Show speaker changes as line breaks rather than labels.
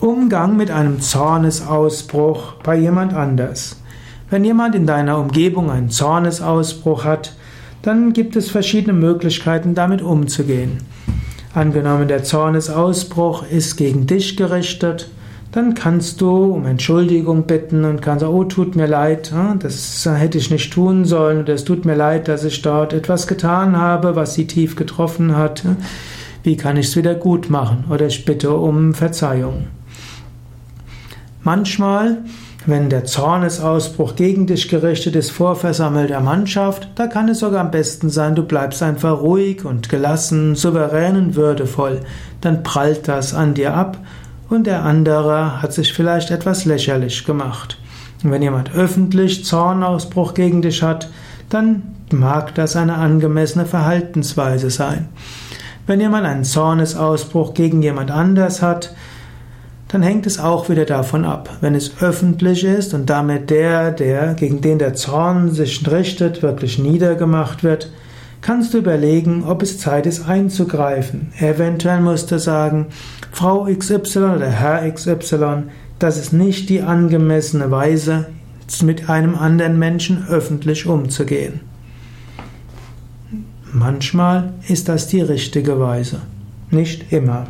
Umgang mit einem Zornesausbruch bei jemand anders. Wenn jemand in deiner Umgebung einen Zornesausbruch hat, dann gibt es verschiedene Möglichkeiten, damit umzugehen. Angenommen, der Zornesausbruch ist gegen dich gerichtet, dann kannst du um Entschuldigung bitten und kannst sagen, oh, tut mir leid, das hätte ich nicht tun sollen, oder es tut mir leid, dass ich dort etwas getan habe, was sie tief getroffen hat. Wie kann ich es wieder gut machen? Oder ich bitte um Verzeihung. Manchmal, wenn der Zornesausbruch gegen dich gerichtet ist vor versammelter Mannschaft, da kann es sogar am besten sein, du bleibst einfach ruhig und gelassen, souverän und würdevoll. Dann prallt das an dir ab und der andere hat sich vielleicht etwas lächerlich gemacht. Und wenn jemand öffentlich Zornausbruch gegen dich hat, dann mag das eine angemessene Verhaltensweise sein. Wenn jemand einen Zornesausbruch gegen jemand anders hat, dann hängt es auch wieder davon ab. Wenn es öffentlich ist und damit der, der gegen den der Zorn sich richtet, wirklich niedergemacht wird, kannst du überlegen, ob es Zeit ist einzugreifen. Eventuell musst du sagen, Frau XY oder Herr XY, das ist nicht die angemessene Weise, mit einem anderen Menschen öffentlich umzugehen. Manchmal ist das die richtige Weise, nicht immer.